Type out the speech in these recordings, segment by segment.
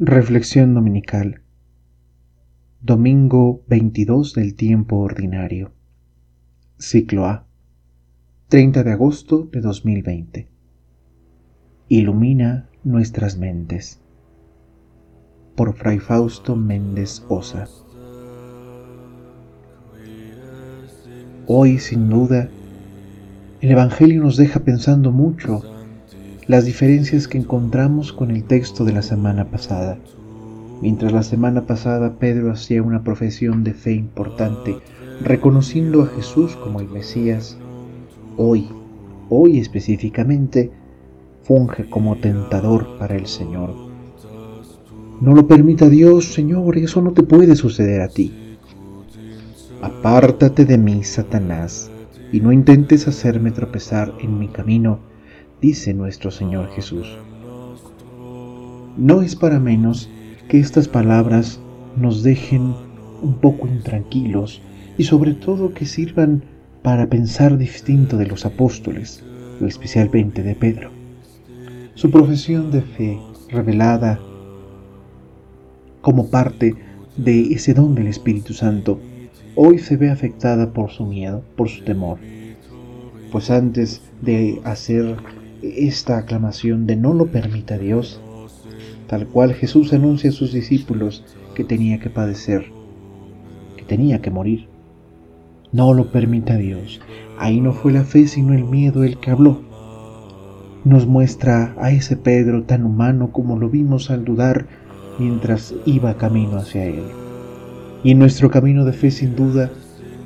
Reflexión Dominical. Domingo 22 del tiempo ordinario. Ciclo A. 30 de agosto de 2020 Ilumina nuestras mentes. Por Fray Fausto Méndez Osa Hoy, sin duda, el Evangelio nos deja pensando mucho las diferencias que encontramos con el texto de la semana pasada. Mientras la semana pasada Pedro hacía una profesión de fe importante, reconociendo a Jesús como el Mesías, hoy, hoy específicamente, funge como tentador para el Señor. No lo permita Dios, Señor, eso no te puede suceder a ti. Apártate de mí, Satanás, y no intentes hacerme tropezar en mi camino, dice nuestro Señor Jesús. No es para menos que estas palabras nos dejen un poco intranquilos y sobre todo que sirvan para pensar distinto de los apóstoles, especialmente de Pedro. Su profesión de fe revelada como parte de ese don del Espíritu Santo hoy se ve afectada por su miedo, por su temor. Pues antes de hacer esta aclamación de no lo permita Dios, tal cual Jesús anuncia a sus discípulos que tenía que padecer, que tenía que morir. No lo permita Dios. Ahí no fue la fe, sino el miedo el que habló. Nos muestra a ese Pedro tan humano como lo vimos al dudar mientras iba camino hacia él. Y en nuestro camino de fe sin duda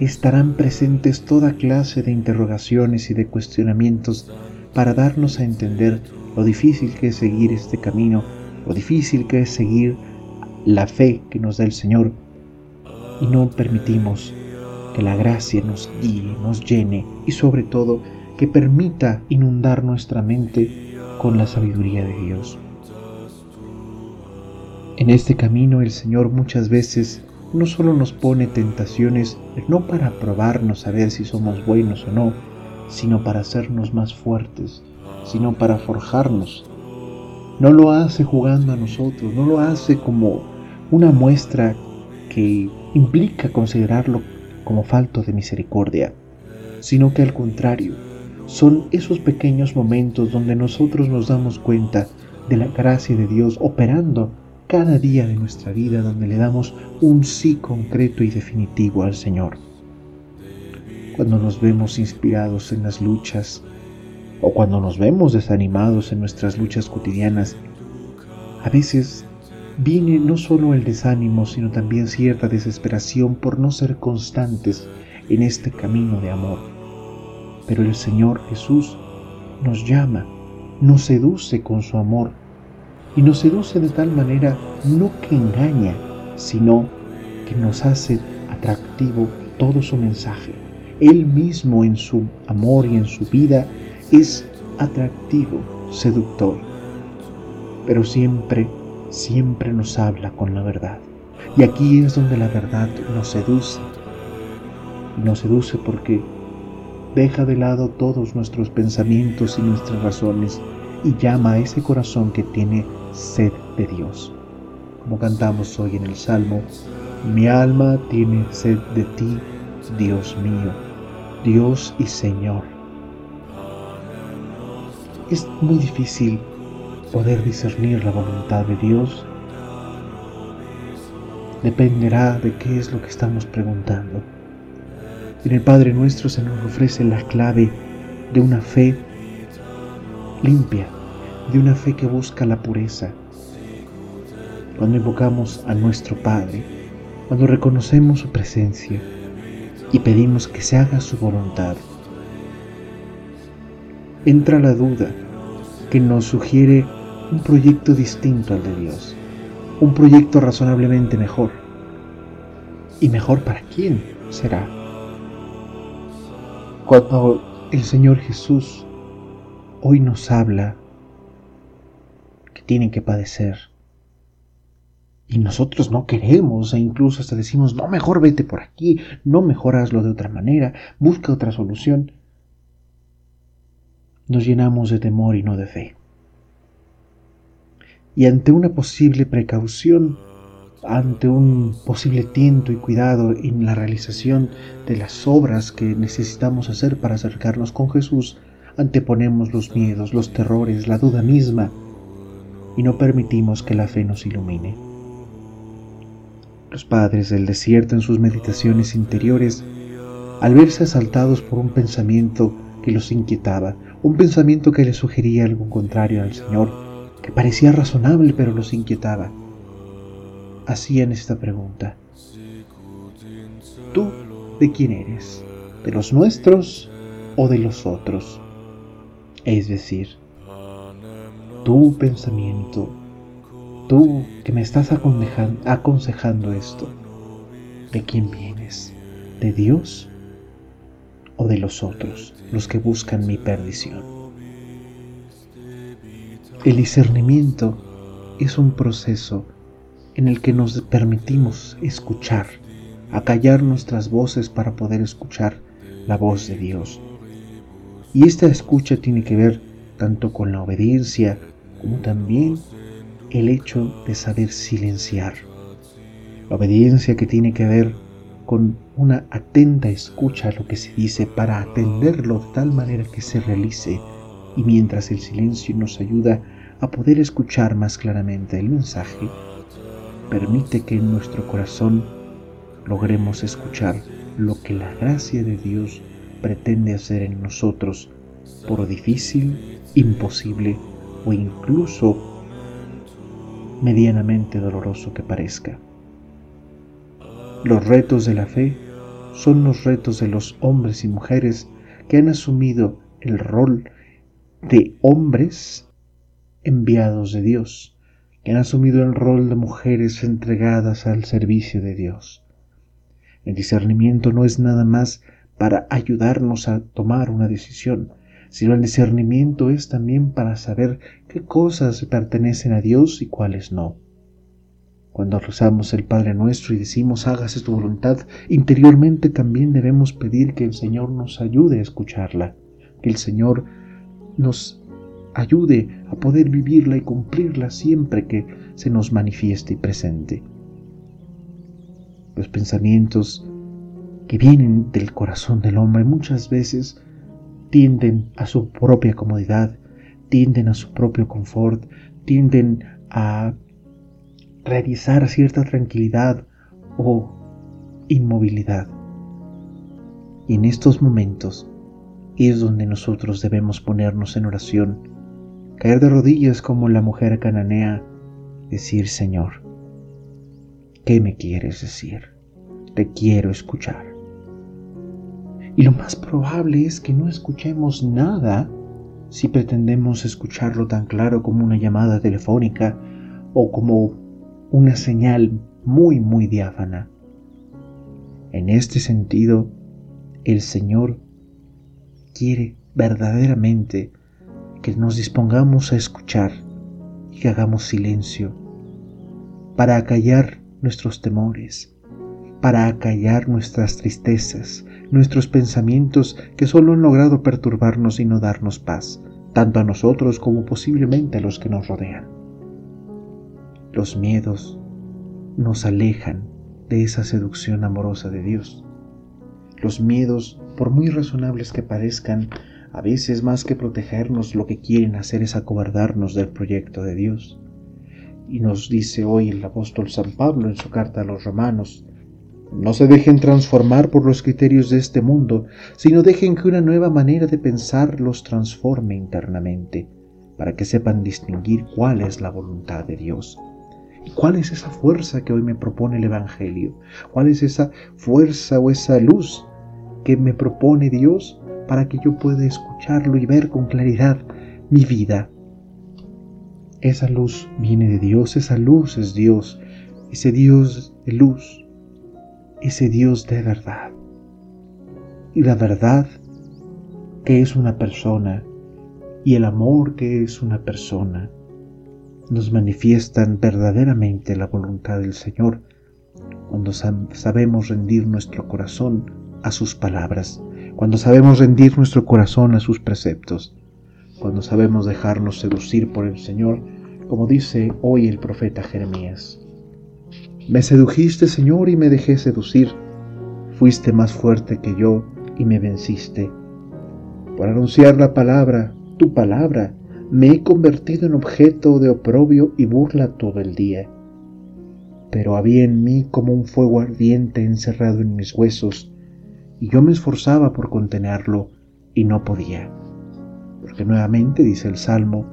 estarán presentes toda clase de interrogaciones y de cuestionamientos para darnos a entender lo difícil que es seguir este camino, lo difícil que es seguir la fe que nos da el Señor y no permitimos que la gracia nos guíe, nos llene y sobre todo que permita inundar nuestra mente con la sabiduría de Dios. En este camino el Señor muchas veces no solo nos pone tentaciones no para probarnos a ver si somos buenos o no, sino para hacernos más fuertes, sino para forjarnos. No lo hace jugando a nosotros, no lo hace como una muestra que implica considerarlo como falto de misericordia, sino que al contrario, son esos pequeños momentos donde nosotros nos damos cuenta de la gracia de Dios operando cada día de nuestra vida donde le damos un sí concreto y definitivo al Señor. Cuando nos vemos inspirados en las luchas o cuando nos vemos desanimados en nuestras luchas cotidianas, a veces viene no solo el desánimo, sino también cierta desesperación por no ser constantes en este camino de amor. Pero el Señor Jesús nos llama, nos seduce con su amor y nos seduce de tal manera no que engaña, sino que nos hace atractivo todo su mensaje. Él mismo en su amor y en su vida es atractivo, seductor, pero siempre, siempre nos habla con la verdad. Y aquí es donde la verdad nos seduce. Nos seduce porque deja de lado todos nuestros pensamientos y nuestras razones y llama a ese corazón que tiene sed de Dios. Como cantamos hoy en el Salmo, mi alma tiene sed de ti, Dios mío, Dios y Señor. Es muy difícil poder discernir la voluntad de Dios. Dependerá de qué es lo que estamos preguntando. En el Padre nuestro se nos ofrece la clave de una fe limpia, de una fe que busca la pureza. Cuando invocamos a nuestro Padre, cuando reconocemos su presencia y pedimos que se haga su voluntad, entra la duda que nos sugiere un proyecto distinto al de Dios, un proyecto razonablemente mejor. ¿Y mejor para quién será? Cuando el Señor Jesús hoy nos habla que tienen que padecer. Y nosotros no queremos e incluso hasta decimos, no, mejor vete por aquí, no mejor hazlo de otra manera, busca otra solución. Nos llenamos de temor y no de fe. y ante una posible precaución, ante un posible tiento y cuidado en la realización de las obras que necesitamos hacer para acercarnos con Jesús, anteponemos los miedos, los terrores, la duda misma y no permitimos que la fe nos ilumine. Los padres del desierto en sus meditaciones interiores, al verse asaltados por un pensamiento que los inquietaba, un pensamiento que les sugería algo contrario al Señor, que parecía razonable pero los inquietaba, hacían esta pregunta. ¿Tú de quién eres? ¿De los nuestros o de los otros? Es decir, tu pensamiento, tú que me estás aconsejando esto, ¿de quién vienes? ¿De Dios o de los otros, los que buscan mi perdición? El discernimiento es un proceso en el que nos permitimos escuchar, acallar nuestras voces para poder escuchar la voz de Dios. Y esta escucha tiene que ver tanto con la obediencia como también el hecho de saber silenciar. La obediencia que tiene que ver con una atenta escucha a lo que se dice para atenderlo de tal manera que se realice y mientras el silencio nos ayuda a poder escuchar más claramente el mensaje, permite que en nuestro corazón logremos escuchar lo que la gracia de Dios pretende hacer en nosotros, por difícil, imposible o incluso medianamente doloroso que parezca. Los retos de la fe son los retos de los hombres y mujeres que han asumido el rol de hombres enviados de Dios que han asumido el rol de mujeres entregadas al servicio de Dios. El discernimiento no es nada más para ayudarnos a tomar una decisión, sino el discernimiento es también para saber qué cosas pertenecen a Dios y cuáles no. Cuando rezamos el Padre nuestro y decimos hágase tu voluntad, interiormente también debemos pedir que el Señor nos ayude a escucharla, que el Señor nos ayude a poder vivirla y cumplirla siempre que se nos manifieste y presente. Los pensamientos que vienen del corazón del hombre muchas veces tienden a su propia comodidad, tienden a su propio confort, tienden a realizar cierta tranquilidad o inmovilidad. Y en estos momentos es donde nosotros debemos ponernos en oración caer de rodillas como la mujer cananea, decir, Señor, ¿qué me quieres decir? Te quiero escuchar. Y lo más probable es que no escuchemos nada si pretendemos escucharlo tan claro como una llamada telefónica o como una señal muy, muy diáfana. En este sentido, el Señor quiere verdaderamente que nos dispongamos a escuchar y que hagamos silencio para acallar nuestros temores, para acallar nuestras tristezas, nuestros pensamientos que solo han logrado perturbarnos y no darnos paz, tanto a nosotros como posiblemente a los que nos rodean. Los miedos nos alejan de esa seducción amorosa de Dios. Los miedos, por muy razonables que parezcan, a veces más que protegernos lo que quieren hacer es acobardarnos del proyecto de Dios. Y nos dice hoy el apóstol San Pablo en su carta a los romanos, no se dejen transformar por los criterios de este mundo, sino dejen que una nueva manera de pensar los transforme internamente, para que sepan distinguir cuál es la voluntad de Dios. ¿Y cuál es esa fuerza que hoy me propone el Evangelio? ¿Cuál es esa fuerza o esa luz que me propone Dios para que yo pueda escucharlo y ver con claridad mi vida. Esa luz viene de Dios, esa luz es Dios, ese Dios de luz, ese Dios de verdad. Y la verdad que es una persona y el amor que es una persona nos manifiestan verdaderamente la voluntad del Señor cuando sabemos rendir nuestro corazón a sus palabras cuando sabemos rendir nuestro corazón a sus preceptos, cuando sabemos dejarnos seducir por el Señor, como dice hoy el profeta Jeremías. Me sedujiste, Señor, y me dejé seducir. Fuiste más fuerte que yo y me venciste. Por anunciar la palabra, tu palabra, me he convertido en objeto de oprobio y burla todo el día. Pero había en mí como un fuego ardiente encerrado en mis huesos, y yo me esforzaba por contenerlo, y no podía. Porque nuevamente dice el Salmo,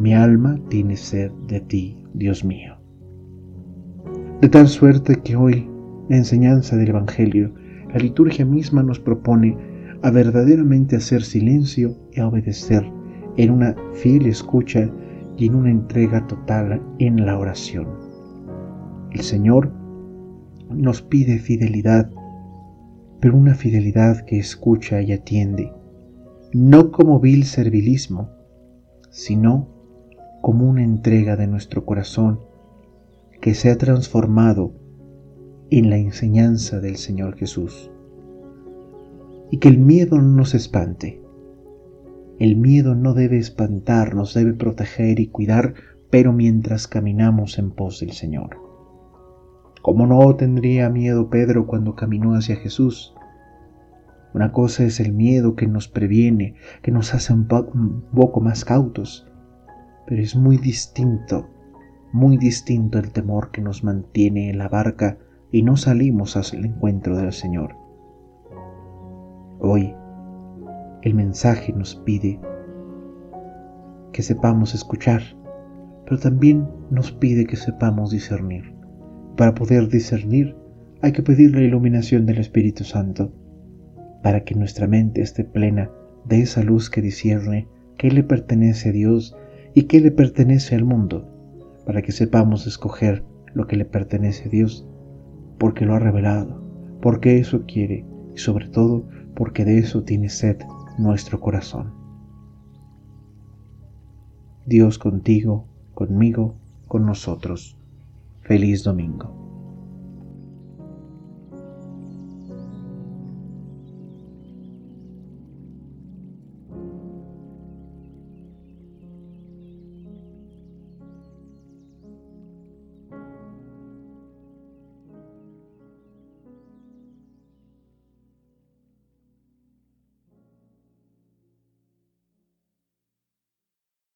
mi alma tiene sed de ti, Dios mío. De tal suerte que hoy la enseñanza del Evangelio, la liturgia misma nos propone a verdaderamente hacer silencio y a obedecer en una fiel escucha y en una entrega total en la oración. El Señor nos pide fidelidad, pero una fidelidad que escucha y atiende, no como vil servilismo, sino como una entrega de nuestro corazón que se ha transformado en la enseñanza del Señor Jesús. Y que el miedo no nos espante. El miedo no debe espantarnos, debe proteger y cuidar, pero mientras caminamos en pos del Señor. ¿Cómo no tendría miedo Pedro cuando caminó hacia Jesús? Una cosa es el miedo que nos previene, que nos hace un poco más cautos, pero es muy distinto, muy distinto el temor que nos mantiene en la barca y no salimos el encuentro del Señor. Hoy el mensaje nos pide que sepamos escuchar, pero también nos pide que sepamos discernir. Para poder discernir hay que pedir la iluminación del Espíritu Santo, para que nuestra mente esté plena de esa luz que discierne qué le pertenece a Dios y qué le pertenece al mundo, para que sepamos escoger lo que le pertenece a Dios, porque lo ha revelado, porque eso quiere y sobre todo porque de eso tiene sed nuestro corazón. Dios contigo, conmigo, con nosotros. Feliz domingo.